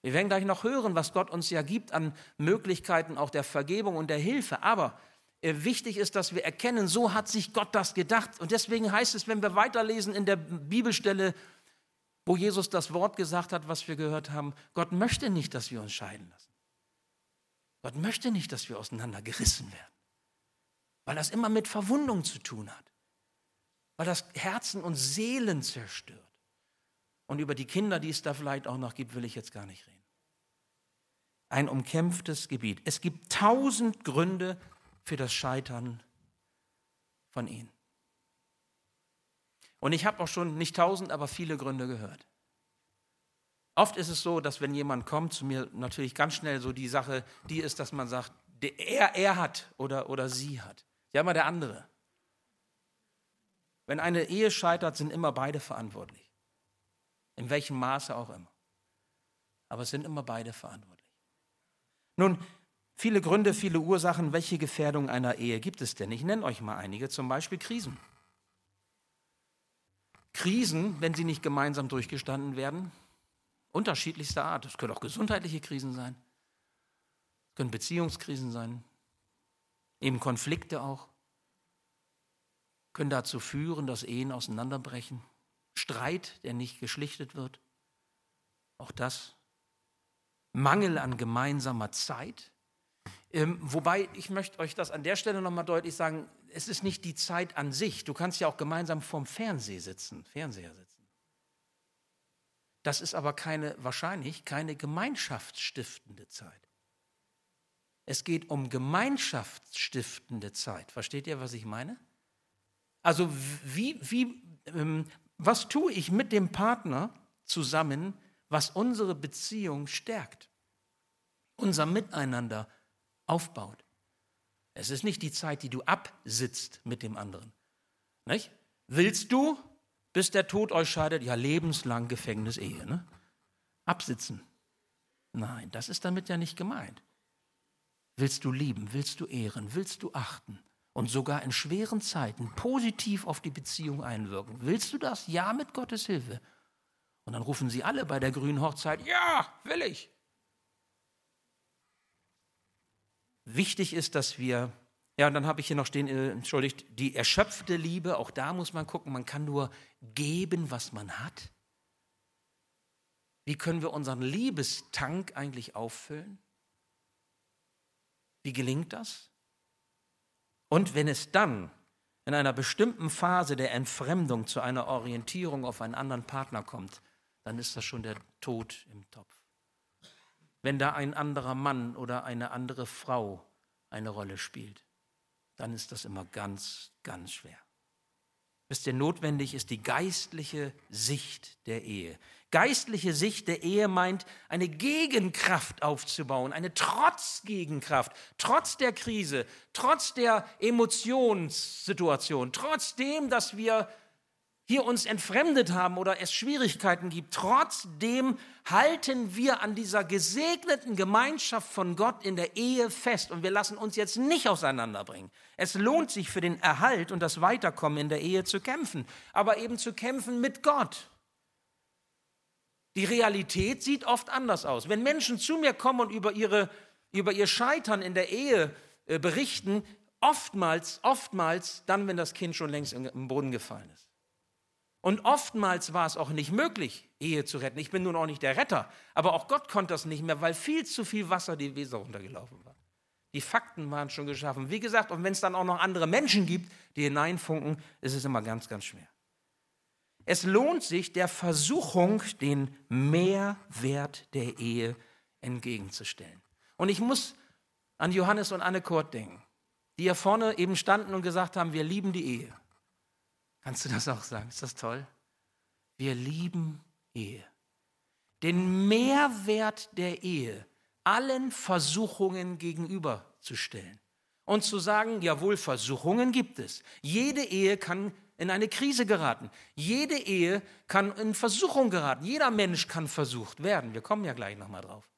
Wir werden gleich noch hören, was Gott uns ja gibt an Möglichkeiten auch der Vergebung und der Hilfe. Aber äh, wichtig ist, dass wir erkennen, so hat sich Gott das gedacht. Und deswegen heißt es, wenn wir weiterlesen in der Bibelstelle, wo Jesus das Wort gesagt hat, was wir gehört haben, Gott möchte nicht, dass wir uns scheiden lassen. Gott möchte nicht, dass wir auseinandergerissen werden weil das immer mit Verwundung zu tun hat, weil das Herzen und Seelen zerstört. Und über die Kinder, die es da vielleicht auch noch gibt, will ich jetzt gar nicht reden. Ein umkämpftes Gebiet. Es gibt tausend Gründe für das Scheitern von ihnen. Und ich habe auch schon nicht tausend, aber viele Gründe gehört. Oft ist es so, dass wenn jemand kommt zu mir, natürlich ganz schnell so die Sache, die ist, dass man sagt, er, er hat oder, oder sie hat. Ja, immer der andere. Wenn eine Ehe scheitert, sind immer beide verantwortlich. In welchem Maße auch immer. Aber es sind immer beide verantwortlich. Nun, viele Gründe, viele Ursachen, welche Gefährdung einer Ehe gibt es denn? Ich nenne euch mal einige, zum Beispiel Krisen. Krisen, wenn sie nicht gemeinsam durchgestanden werden, unterschiedlichster Art. Es können auch gesundheitliche Krisen sein, es können Beziehungskrisen sein, Eben Konflikte auch können dazu führen, dass Ehen auseinanderbrechen. Streit, der nicht geschlichtet wird. Auch das. Mangel an gemeinsamer Zeit. Ähm, wobei, ich möchte euch das an der Stelle nochmal deutlich sagen, es ist nicht die Zeit an sich. Du kannst ja auch gemeinsam vorm Fernseher sitzen, Fernseher sitzen. Das ist aber keine, wahrscheinlich keine gemeinschaftsstiftende Zeit. Es geht um gemeinschaftsstiftende Zeit. Versteht ihr, was ich meine? Also wie, wie, ähm, was tue ich mit dem Partner zusammen, was unsere Beziehung stärkt, unser Miteinander aufbaut? Es ist nicht die Zeit, die du absitzt mit dem anderen. Nicht? Willst du, bis der Tod euch scheidet, ja lebenslang Gefängnis-Ehe, ne? Absitzen. Nein, das ist damit ja nicht gemeint. Willst du lieben, willst du ehren, willst du achten und sogar in schweren Zeiten positiv auf die Beziehung einwirken? Willst du das? Ja, mit Gottes Hilfe. Und dann rufen sie alle bei der grünen Hochzeit, ja, will ich. Wichtig ist, dass wir, ja, und dann habe ich hier noch stehen, äh, entschuldigt, die erschöpfte Liebe, auch da muss man gucken, man kann nur geben, was man hat. Wie können wir unseren Liebestank eigentlich auffüllen? Wie gelingt das? Und wenn es dann in einer bestimmten Phase der Entfremdung zu einer Orientierung auf einen anderen Partner kommt, dann ist das schon der Tod im Topf. Wenn da ein anderer Mann oder eine andere Frau eine Rolle spielt, dann ist das immer ganz, ganz schwer. Wisst ihr, notwendig ist die geistliche Sicht der Ehe. Geistliche Sicht der Ehe meint, eine Gegenkraft aufzubauen, eine Trotzgegenkraft, trotz der Krise, trotz der Emotionssituation, trotzdem, dass wir hier uns entfremdet haben oder es Schwierigkeiten gibt, trotzdem halten wir an dieser gesegneten Gemeinschaft von Gott in der Ehe fest und wir lassen uns jetzt nicht auseinanderbringen. Es lohnt sich für den Erhalt und das Weiterkommen in der Ehe zu kämpfen, aber eben zu kämpfen mit Gott. Die Realität sieht oft anders aus. Wenn Menschen zu mir kommen und über, ihre, über ihr Scheitern in der Ehe äh, berichten, oftmals, oftmals dann, wenn das Kind schon längst im Boden gefallen ist. Und oftmals war es auch nicht möglich, Ehe zu retten. Ich bin nun auch nicht der Retter, aber auch Gott konnte das nicht mehr, weil viel zu viel Wasser die Weser runtergelaufen war. Die Fakten waren schon geschaffen. Wie gesagt, und wenn es dann auch noch andere Menschen gibt, die hineinfunken, ist es immer ganz, ganz schwer. Es lohnt sich, der Versuchung den Mehrwert der Ehe entgegenzustellen. Und ich muss an Johannes und Anne Kurt denken, die hier vorne eben standen und gesagt haben, wir lieben die Ehe. Kannst du das auch sagen? Ist das toll? Wir lieben Ehe. Den Mehrwert der Ehe allen Versuchungen gegenüberzustellen und zu sagen, jawohl, Versuchungen gibt es. Jede Ehe kann in eine Krise geraten. Jede Ehe kann in Versuchung geraten. Jeder Mensch kann versucht werden. Wir kommen ja gleich nochmal drauf.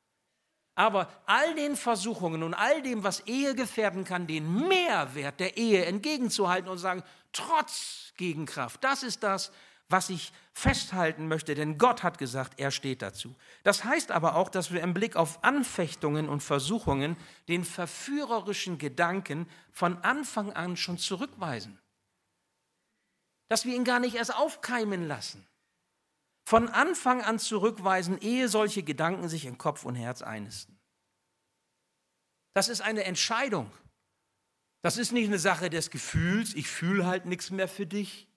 Aber all den Versuchungen und all dem, was Ehe gefährden kann, den Mehrwert der Ehe entgegenzuhalten und sagen, trotz Gegenkraft, das ist das, was ich festhalten möchte, denn Gott hat gesagt, er steht dazu. Das heißt aber auch, dass wir im Blick auf Anfechtungen und Versuchungen den verführerischen Gedanken von Anfang an schon zurückweisen. Dass wir ihn gar nicht erst aufkeimen lassen von Anfang an zurückweisen, ehe solche Gedanken sich in Kopf und Herz einnisten. Das ist eine Entscheidung. Das ist nicht eine Sache des Gefühls, ich fühle halt nichts mehr für dich.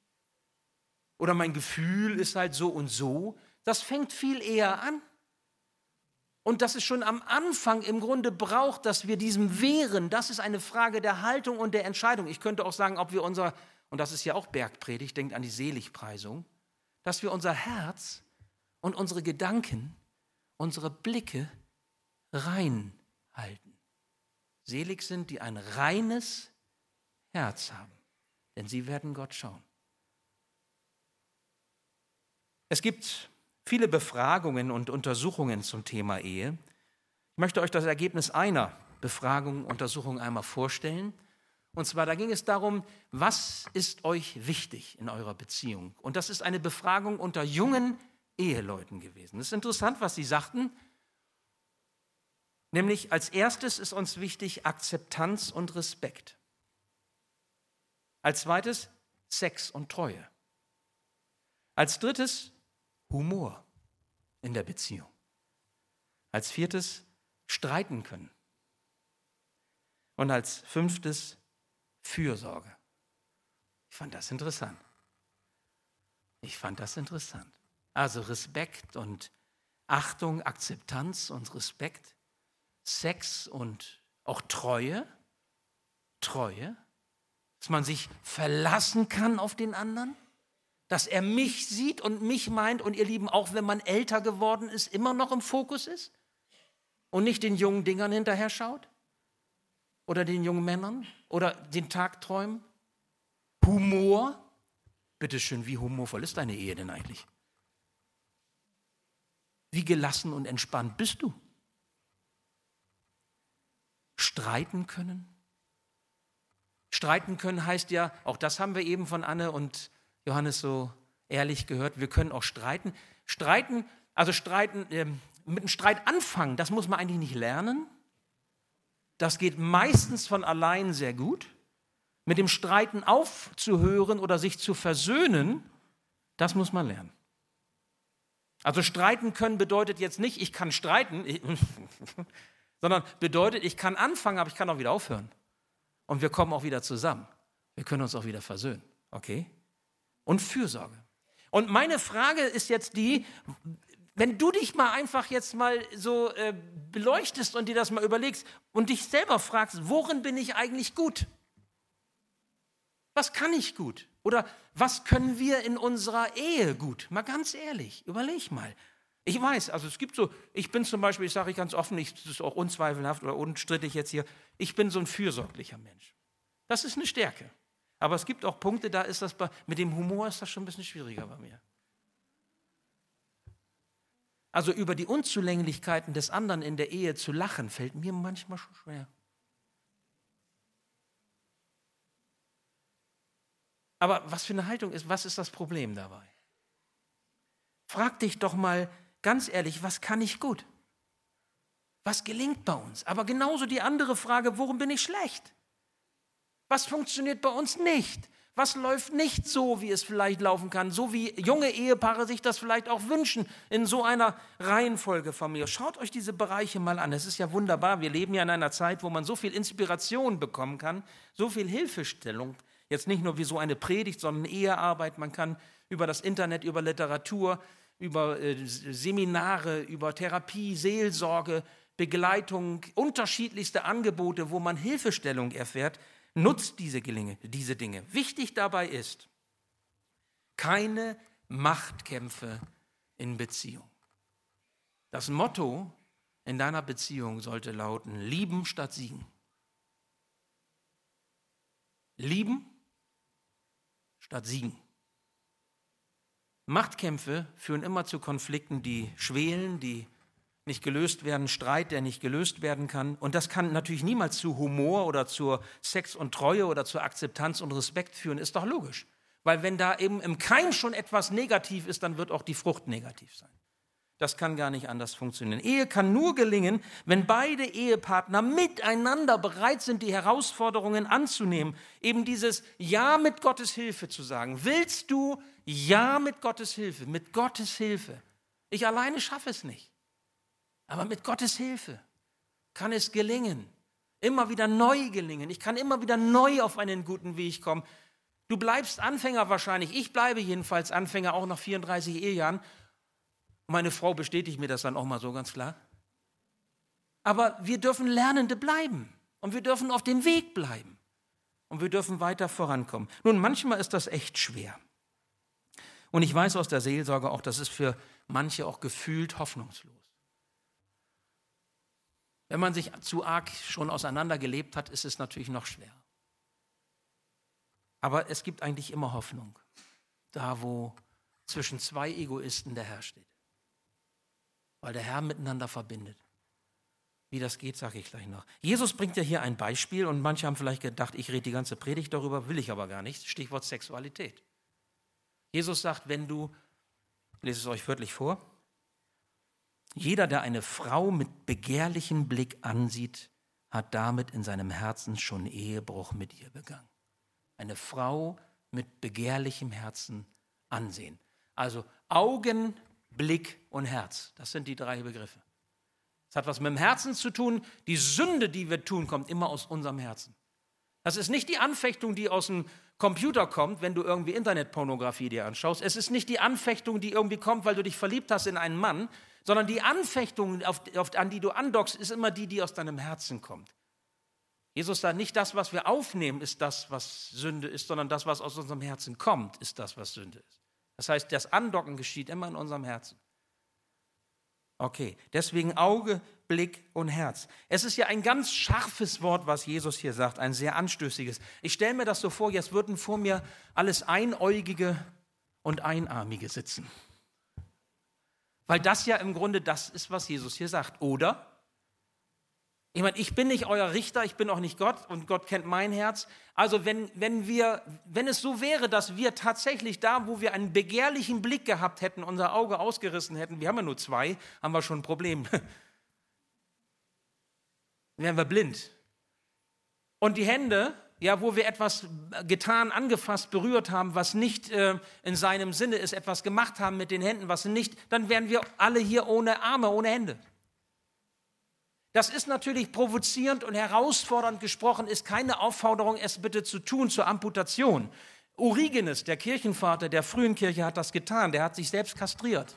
Oder mein Gefühl ist halt so und so. Das fängt viel eher an. Und dass es schon am Anfang im Grunde braucht, dass wir diesem wehren, das ist eine Frage der Haltung und der Entscheidung. Ich könnte auch sagen, ob wir unser, und das ist ja auch Bergpredigt, denkt an die Seligpreisung, dass wir unser Herz und unsere Gedanken, unsere Blicke rein halten. Selig sind, die ein reines Herz haben, denn sie werden Gott schauen. Es gibt viele Befragungen und Untersuchungen zum Thema Ehe. Ich möchte euch das Ergebnis einer Befragung, Untersuchung einmal vorstellen. Und zwar, da ging es darum, was ist euch wichtig in eurer Beziehung? Und das ist eine Befragung unter jungen Eheleuten gewesen. Es ist interessant, was sie sagten. Nämlich als erstes ist uns wichtig Akzeptanz und Respekt. Als zweites Sex und Treue. Als drittes Humor in der Beziehung. Als viertes streiten können. Und als fünftes Fürsorge. Ich fand das interessant. Ich fand das interessant. Also Respekt und Achtung, Akzeptanz und Respekt, Sex und auch Treue, Treue, dass man sich verlassen kann auf den anderen, dass er mich sieht und mich meint und ihr Lieben, auch wenn man älter geworden ist, immer noch im Fokus ist und nicht den jungen Dingern hinterher schaut oder den jungen Männern oder den Tagträumen? Humor? Bitteschön, wie humorvoll ist deine Ehe denn eigentlich? Wie gelassen und entspannt bist du? Streiten können? Streiten können heißt ja, auch das haben wir eben von Anne und Johannes so ehrlich gehört, wir können auch streiten. Streiten, also streiten, äh, mit einem Streit anfangen, das muss man eigentlich nicht lernen. Das geht meistens von allein sehr gut. Mit dem Streiten aufzuhören oder sich zu versöhnen, das muss man lernen. Also streiten können bedeutet jetzt nicht, ich kann streiten, <laughs> sondern bedeutet, ich kann anfangen, aber ich kann auch wieder aufhören. Und wir kommen auch wieder zusammen. Wir können uns auch wieder versöhnen. Okay? Und Fürsorge. Und meine Frage ist jetzt die, wenn du dich mal einfach jetzt mal so äh, beleuchtest und dir das mal überlegst und dich selber fragst, worin bin ich eigentlich gut? Was kann ich gut? Oder was können wir in unserer Ehe gut? Mal ganz ehrlich, überleg mal. Ich weiß, also es gibt so, ich bin zum Beispiel, ich sage ich ganz offen, ich, das ist auch unzweifelhaft oder unstrittig jetzt hier, ich bin so ein fürsorglicher Mensch. Das ist eine Stärke. Aber es gibt auch Punkte, da ist das bei, mit dem Humor ist das schon ein bisschen schwieriger bei mir. Also über die Unzulänglichkeiten des anderen in der Ehe zu lachen, fällt mir manchmal schon schwer. Aber was für eine Haltung ist, was ist das Problem dabei? Frag dich doch mal ganz ehrlich, was kann ich gut? Was gelingt bei uns? Aber genauso die andere Frage, worum bin ich schlecht? Was funktioniert bei uns nicht? Was läuft nicht so, wie es vielleicht laufen kann, so wie junge Ehepaare sich das vielleicht auch wünschen, in so einer Reihenfolge von mir. Schaut euch diese Bereiche mal an. Es ist ja wunderbar. Wir leben ja in einer Zeit, wo man so viel Inspiration bekommen kann, so viel Hilfestellung. Jetzt nicht nur wie so eine Predigt, sondern Ehearbeit. Man kann über das Internet, über Literatur, über äh, Seminare, über Therapie, Seelsorge, Begleitung, unterschiedlichste Angebote, wo man Hilfestellung erfährt. Nutzt diese, Gelinge, diese Dinge. Wichtig dabei ist, keine Machtkämpfe in Beziehung. Das Motto in deiner Beziehung sollte lauten, lieben statt siegen. Lieben statt siegen. Machtkämpfe führen immer zu Konflikten, die schwelen, die nicht gelöst werden, Streit, der nicht gelöst werden kann. Und das kann natürlich niemals zu Humor oder zur Sex und Treue oder zur Akzeptanz und Respekt führen, ist doch logisch. Weil wenn da eben im Keim schon etwas negativ ist, dann wird auch die Frucht negativ sein. Das kann gar nicht anders funktionieren. Ehe kann nur gelingen, wenn beide Ehepartner miteinander bereit sind, die Herausforderungen anzunehmen. Eben dieses Ja mit Gottes Hilfe zu sagen. Willst du Ja mit Gottes Hilfe? Mit Gottes Hilfe. Ich alleine schaffe es nicht. Aber mit Gottes Hilfe kann es gelingen, immer wieder neu gelingen. Ich kann immer wieder neu auf einen guten Weg kommen. Du bleibst Anfänger wahrscheinlich. Ich bleibe jedenfalls Anfänger auch nach 34 Ehejahren. Meine Frau bestätigt mir das dann auch mal so ganz klar. Aber wir dürfen Lernende bleiben und wir dürfen auf dem Weg bleiben und wir dürfen weiter vorankommen. Nun, manchmal ist das echt schwer. Und ich weiß aus der Seelsorge auch, das ist für manche auch gefühlt hoffnungslos. Wenn man sich zu arg schon auseinandergelebt hat, ist es natürlich noch schwer. Aber es gibt eigentlich immer Hoffnung, da wo zwischen zwei Egoisten der Herr steht. Weil der Herr miteinander verbindet. Wie das geht, sage ich gleich noch. Jesus bringt ja hier ein Beispiel und manche haben vielleicht gedacht, ich rede die ganze Predigt darüber, will ich aber gar nicht. Stichwort Sexualität. Jesus sagt, wenn du, lese es euch wörtlich vor, jeder, der eine Frau mit begehrlichem Blick ansieht, hat damit in seinem Herzen schon Ehebruch mit ihr begangen. Eine Frau mit begehrlichem Herzen ansehen. Also Augen, Blick und Herz. Das sind die drei Begriffe. Es hat was mit dem Herzen zu tun. Die Sünde, die wir tun, kommt immer aus unserem Herzen. Das ist nicht die Anfechtung, die aus dem Computer kommt, wenn du irgendwie Internetpornografie dir anschaust. Es ist nicht die Anfechtung, die irgendwie kommt, weil du dich verliebt hast in einen Mann, sondern die Anfechtung, auf, auf, an die du andockst, ist immer die, die aus deinem Herzen kommt. Jesus sagt, nicht das, was wir aufnehmen, ist das, was Sünde ist, sondern das, was aus unserem Herzen kommt, ist das, was Sünde ist. Das heißt, das Andocken geschieht immer in unserem Herzen. Okay, deswegen Auge, Blick und Herz. Es ist ja ein ganz scharfes Wort, was Jesus hier sagt, ein sehr anstößiges. Ich stelle mir das so vor, jetzt würden vor mir alles Einäugige und Einarmige sitzen. Weil das ja im Grunde das ist, was Jesus hier sagt, oder? Ich meine, ich bin nicht euer Richter, ich bin auch nicht Gott und Gott kennt mein Herz. Also wenn, wenn, wir, wenn es so wäre, dass wir tatsächlich da, wo wir einen begehrlichen Blick gehabt hätten, unser Auge ausgerissen hätten, wir haben ja nur zwei, haben wir schon ein Problem. <laughs> Wären wir blind. Und die Hände, ja, wo wir etwas getan, angefasst, berührt haben, was nicht äh, in seinem Sinne ist, etwas gemacht haben mit den Händen, was nicht, dann wären wir alle hier ohne Arme, ohne Hände. Das ist natürlich provozierend und herausfordernd gesprochen, ist keine Aufforderung, es bitte zu tun zur Amputation. Origenes, der Kirchenvater der frühen Kirche, hat das getan. Der hat sich selbst kastriert.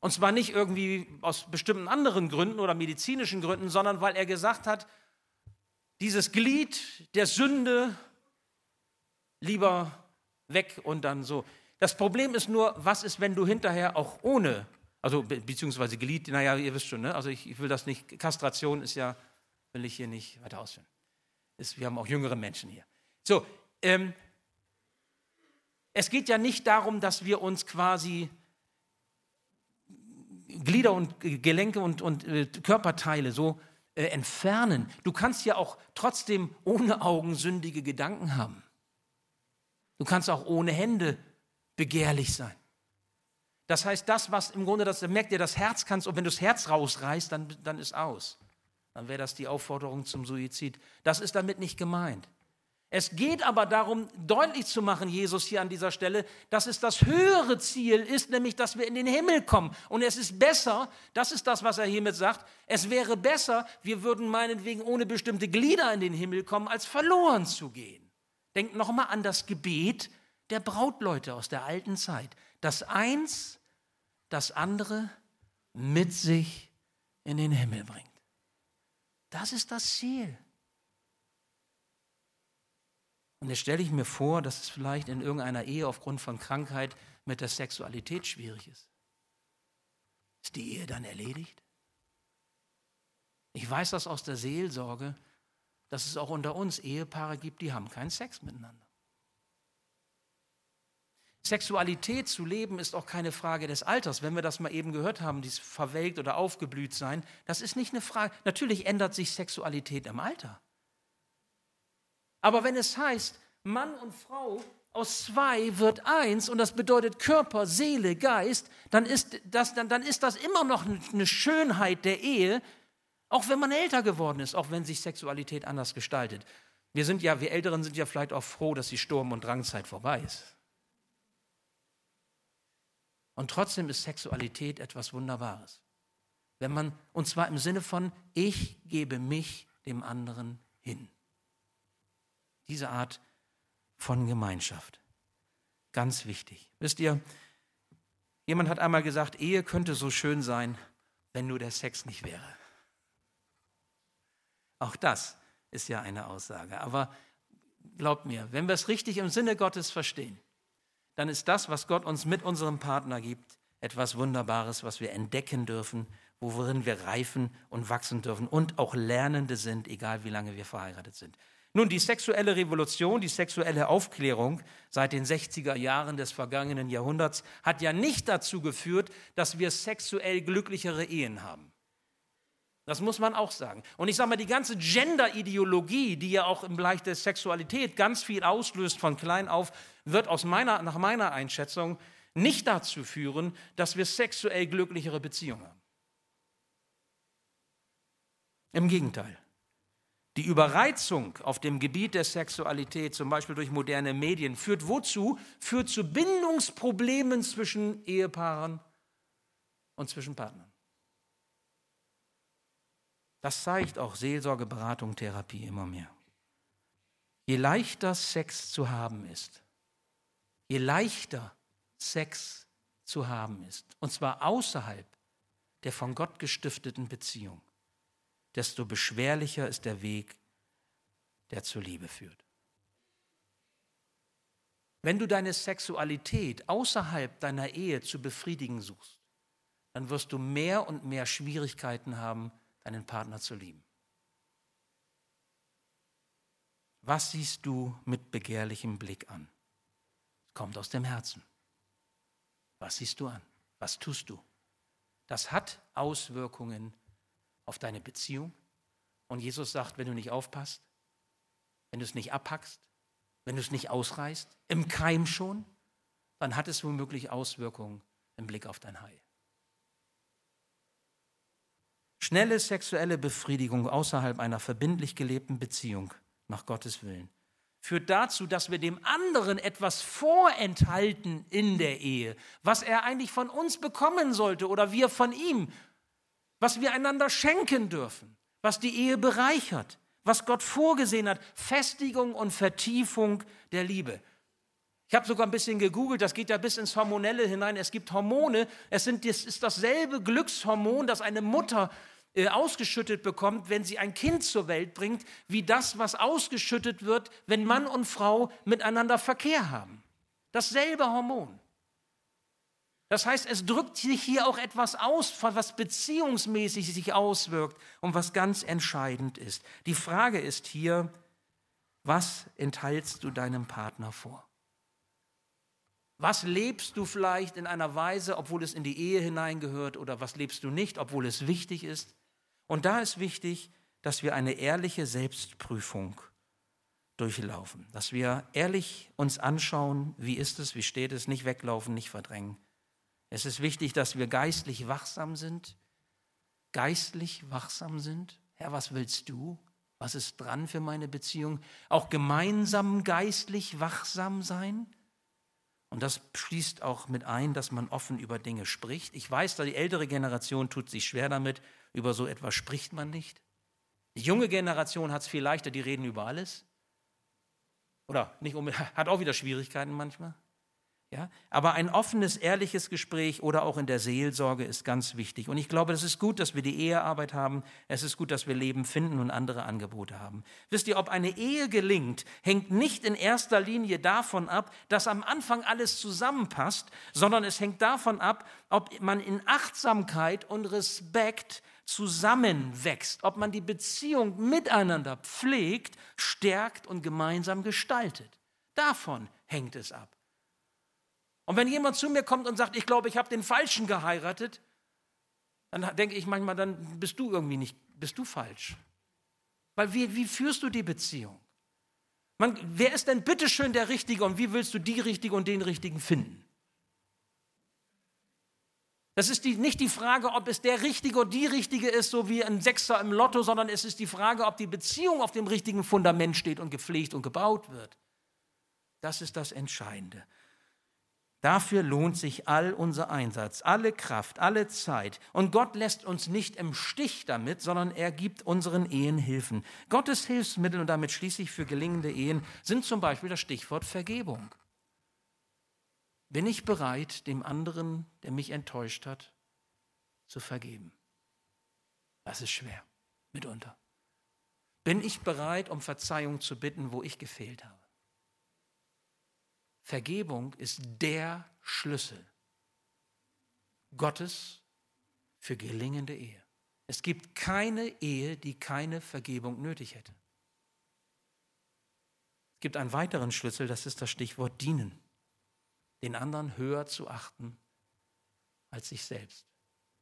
Und zwar nicht irgendwie aus bestimmten anderen Gründen oder medizinischen Gründen, sondern weil er gesagt hat, dieses Glied der Sünde lieber weg und dann so. Das Problem ist nur, was ist, wenn du hinterher auch ohne, also be beziehungsweise Glied, naja, ihr wisst schon, ne? also ich, ich, will das nicht, Kastration ist ja, will ich hier nicht weiter ausführen. Ist, wir haben auch jüngere Menschen hier. So, ähm, es geht ja nicht darum, dass wir uns quasi Glieder und Gelenke und, und äh, Körperteile so äh, entfernen. Du kannst ja auch trotzdem ohne Augen sündige Gedanken haben. Du kannst auch ohne Hände begehrlich sein. Das heißt, das, was im Grunde, das merkt ihr, das Herz kannst, und wenn du das Herz rausreißt, dann, dann ist aus. Dann wäre das die Aufforderung zum Suizid. Das ist damit nicht gemeint. Es geht aber darum, deutlich zu machen, Jesus hier an dieser Stelle, dass es das höhere Ziel ist, nämlich, dass wir in den Himmel kommen. Und es ist besser, das ist das, was er hiermit sagt, es wäre besser, wir würden meinetwegen ohne bestimmte Glieder in den Himmel kommen, als verloren zu gehen. Denkt nochmal an das Gebet der Brautleute aus der alten Zeit. Das eins, das andere mit sich in den Himmel bringt. Das ist das Ziel. Und jetzt stelle ich mir vor, dass es vielleicht in irgendeiner Ehe aufgrund von Krankheit mit der Sexualität schwierig ist. Ist die Ehe dann erledigt? Ich weiß das aus der Seelsorge, dass es auch unter uns Ehepaare gibt, die haben keinen Sex miteinander. Sexualität zu leben ist auch keine Frage des Alters. Wenn wir das mal eben gehört haben, dieses verwelkt oder aufgeblüht sein, das ist nicht eine Frage. Natürlich ändert sich Sexualität im Alter. Aber wenn es heißt, Mann und Frau aus zwei wird eins und das bedeutet Körper, Seele, Geist, dann ist das, dann, dann ist das immer noch eine Schönheit der Ehe, auch wenn man älter geworden ist, auch wenn sich Sexualität anders gestaltet. Wir sind ja, wir Älteren sind ja vielleicht auch froh, dass die Sturm- und Drangzeit vorbei ist. Und trotzdem ist Sexualität etwas Wunderbares. Wenn man, und zwar im Sinne von, ich gebe mich dem anderen hin. Diese Art von Gemeinschaft. Ganz wichtig. Wisst ihr, jemand hat einmal gesagt, Ehe könnte so schön sein, wenn nur der Sex nicht wäre. Auch das ist ja eine Aussage. Aber glaubt mir, wenn wir es richtig im Sinne Gottes verstehen, dann ist das, was Gott uns mit unserem Partner gibt, etwas Wunderbares, was wir entdecken dürfen, worin wir reifen und wachsen dürfen und auch Lernende sind, egal wie lange wir verheiratet sind. Nun, die sexuelle Revolution, die sexuelle Aufklärung seit den 60er Jahren des vergangenen Jahrhunderts hat ja nicht dazu geführt, dass wir sexuell glücklichere Ehen haben. Das muss man auch sagen. Und ich sage mal, die ganze Gender-Ideologie, die ja auch im Bereich der Sexualität ganz viel auslöst von klein auf, wird aus meiner, nach meiner Einschätzung nicht dazu führen, dass wir sexuell glücklichere Beziehungen haben. Im Gegenteil. Die Überreizung auf dem Gebiet der Sexualität, zum Beispiel durch moderne Medien, führt wozu? Führt zu Bindungsproblemen zwischen Ehepaaren und zwischen Partnern. Das zeigt auch Seelsorge, Beratung, Therapie immer mehr. Je leichter Sex zu haben ist, je leichter Sex zu haben ist, und zwar außerhalb der von Gott gestifteten Beziehung, desto beschwerlicher ist der Weg, der zur Liebe führt. Wenn du deine Sexualität außerhalb deiner Ehe zu befriedigen suchst, dann wirst du mehr und mehr Schwierigkeiten haben, deinen Partner zu lieben. Was siehst du mit begehrlichem Blick an? Es kommt aus dem Herzen. Was siehst du an? Was tust du? Das hat Auswirkungen auf deine Beziehung. Und Jesus sagt, wenn du nicht aufpasst, wenn du es nicht abhackst, wenn du es nicht ausreißt, im Keim schon, dann hat es womöglich Auswirkungen im Blick auf dein Heil. Schnelle sexuelle Befriedigung außerhalb einer verbindlich gelebten Beziehung nach Gottes Willen führt dazu, dass wir dem anderen etwas vorenthalten in der Ehe, was er eigentlich von uns bekommen sollte oder wir von ihm was wir einander schenken dürfen, was die Ehe bereichert, was Gott vorgesehen hat, Festigung und Vertiefung der Liebe. Ich habe sogar ein bisschen gegoogelt, das geht ja bis ins Hormonelle hinein. Es gibt Hormone, es, sind, es ist dasselbe Glückshormon, das eine Mutter äh, ausgeschüttet bekommt, wenn sie ein Kind zur Welt bringt, wie das, was ausgeschüttet wird, wenn Mann und Frau miteinander Verkehr haben. Dasselbe Hormon. Das heißt, es drückt sich hier auch etwas aus, was beziehungsmäßig sich auswirkt und was ganz entscheidend ist. Die Frage ist hier, was entteilst du deinem Partner vor? Was lebst du vielleicht in einer Weise, obwohl es in die Ehe hineingehört, oder was lebst du nicht, obwohl es wichtig ist? Und da ist wichtig, dass wir eine ehrliche Selbstprüfung durchlaufen, dass wir ehrlich uns anschauen, wie ist es, wie steht es, nicht weglaufen, nicht verdrängen. Es ist wichtig, dass wir geistlich wachsam sind, geistlich wachsam sind. Herr, was willst du? Was ist dran für meine Beziehung? Auch gemeinsam geistlich wachsam sein. Und das schließt auch mit ein, dass man offen über Dinge spricht. Ich weiß, da die ältere Generation tut sich schwer damit, über so etwas spricht man nicht. Die junge Generation hat es viel leichter, die reden über alles. Oder nicht, <laughs> hat auch wieder Schwierigkeiten manchmal. Ja? Aber ein offenes, ehrliches Gespräch oder auch in der Seelsorge ist ganz wichtig. Und ich glaube, es ist gut, dass wir die Ehearbeit haben. Es ist gut, dass wir Leben finden und andere Angebote haben. Wisst ihr, ob eine Ehe gelingt, hängt nicht in erster Linie davon ab, dass am Anfang alles zusammenpasst, sondern es hängt davon ab, ob man in Achtsamkeit und Respekt zusammenwächst, ob man die Beziehung miteinander pflegt, stärkt und gemeinsam gestaltet. Davon hängt es ab. Und wenn jemand zu mir kommt und sagt, ich glaube, ich habe den Falschen geheiratet, dann denke ich manchmal, dann bist du irgendwie nicht, bist du falsch. Weil wie, wie führst du die Beziehung? Man, wer ist denn bitteschön der Richtige und wie willst du die Richtige und den Richtigen finden? Das ist die, nicht die Frage, ob es der Richtige oder die Richtige ist, so wie ein Sechser im Lotto, sondern es ist die Frage, ob die Beziehung auf dem richtigen Fundament steht und gepflegt und gebaut wird. Das ist das Entscheidende. Dafür lohnt sich all unser Einsatz, alle Kraft, alle Zeit. Und Gott lässt uns nicht im Stich damit, sondern er gibt unseren Ehen Hilfen. Gottes Hilfsmittel, und damit schließlich für gelingende Ehen, sind zum Beispiel das Stichwort Vergebung. Bin ich bereit, dem anderen, der mich enttäuscht hat, zu vergeben? Das ist schwer, mitunter. Bin ich bereit, um Verzeihung zu bitten, wo ich gefehlt habe? Vergebung ist der Schlüssel Gottes für gelingende Ehe. Es gibt keine Ehe, die keine Vergebung nötig hätte. Es gibt einen weiteren Schlüssel, das ist das Stichwort dienen. Den anderen höher zu achten als sich selbst.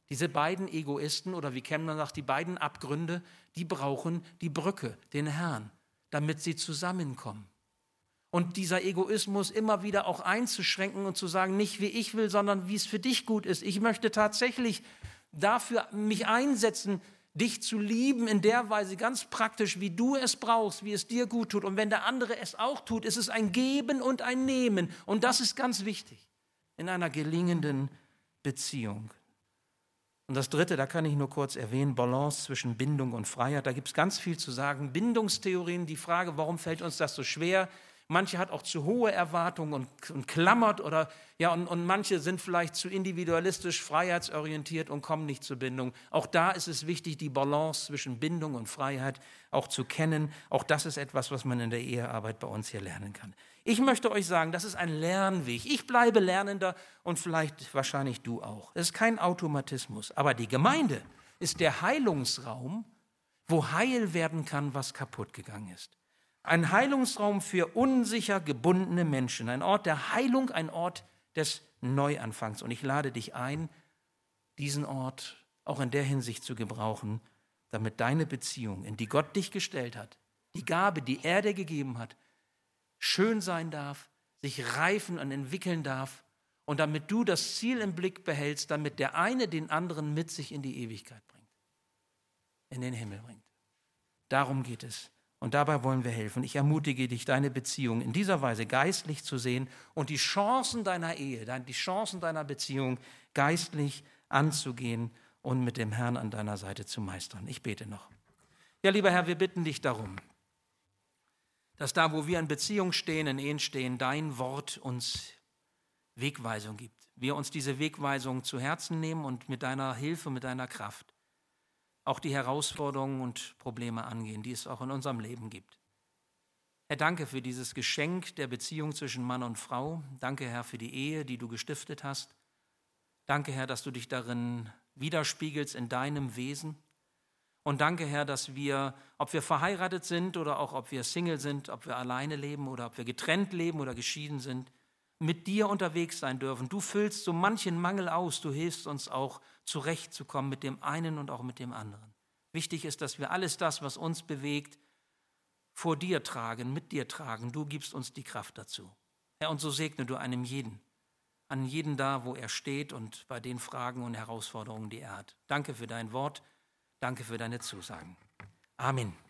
Diese beiden Egoisten oder wie Kemner sagt, die beiden Abgründe, die brauchen die Brücke, den Herrn, damit sie zusammenkommen und dieser Egoismus immer wieder auch einzuschränken und zu sagen, nicht wie ich will, sondern wie es für dich gut ist. Ich möchte tatsächlich dafür mich einsetzen, dich zu lieben in der Weise ganz praktisch, wie du es brauchst, wie es dir gut tut. Und wenn der andere es auch tut, ist es ein Geben und ein Nehmen. Und das ist ganz wichtig in einer gelingenden Beziehung. Und das Dritte, da kann ich nur kurz erwähnen, Balance zwischen Bindung und Freiheit. Da gibt es ganz viel zu sagen. Bindungstheorien, die Frage, warum fällt uns das so schwer? Manche hat auch zu hohe Erwartungen und, und klammert oder ja, und, und manche sind vielleicht zu individualistisch, freiheitsorientiert und kommen nicht zur Bindung. Auch da ist es wichtig, die Balance zwischen Bindung und Freiheit auch zu kennen. Auch das ist etwas, was man in der Ehearbeit bei uns hier lernen kann. Ich möchte euch sagen, das ist ein Lernweg. Ich bleibe Lernender und vielleicht wahrscheinlich du auch. Es ist kein Automatismus. Aber die Gemeinde ist der Heilungsraum, wo heil werden kann, was kaputt gegangen ist. Ein Heilungsraum für unsicher gebundene Menschen. Ein Ort der Heilung, ein Ort des Neuanfangs. Und ich lade dich ein, diesen Ort auch in der Hinsicht zu gebrauchen, damit deine Beziehung, in die Gott dich gestellt hat, die Gabe, die er dir gegeben hat, schön sein darf, sich reifen und entwickeln darf und damit du das Ziel im Blick behältst, damit der eine den anderen mit sich in die Ewigkeit bringt, in den Himmel bringt. Darum geht es. Und dabei wollen wir helfen. Ich ermutige dich, deine Beziehung in dieser Weise geistlich zu sehen und die Chancen deiner Ehe, die Chancen deiner Beziehung geistlich anzugehen und mit dem Herrn an deiner Seite zu meistern. Ich bete noch. Ja, lieber Herr, wir bitten dich darum, dass da, wo wir in Beziehung stehen, in Ehen stehen, dein Wort uns Wegweisung gibt. Wir uns diese Wegweisung zu Herzen nehmen und mit deiner Hilfe, mit deiner Kraft auch die Herausforderungen und Probleme angehen, die es auch in unserem Leben gibt. Herr, danke für dieses Geschenk der Beziehung zwischen Mann und Frau. Danke, Herr, für die Ehe, die du gestiftet hast. Danke, Herr, dass du dich darin widerspiegelst in deinem Wesen. Und danke, Herr, dass wir, ob wir verheiratet sind oder auch ob wir Single sind, ob wir alleine leben oder ob wir getrennt leben oder geschieden sind, mit dir unterwegs sein dürfen. Du füllst so manchen Mangel aus, du hilfst uns auch zurechtzukommen mit dem einen und auch mit dem anderen. Wichtig ist, dass wir alles das, was uns bewegt, vor dir tragen, mit dir tragen. Du gibst uns die Kraft dazu. Herr, und so segne du einem jeden, an jeden da, wo er steht und bei den Fragen und Herausforderungen, die er hat. Danke für dein Wort, danke für deine Zusagen. Amen.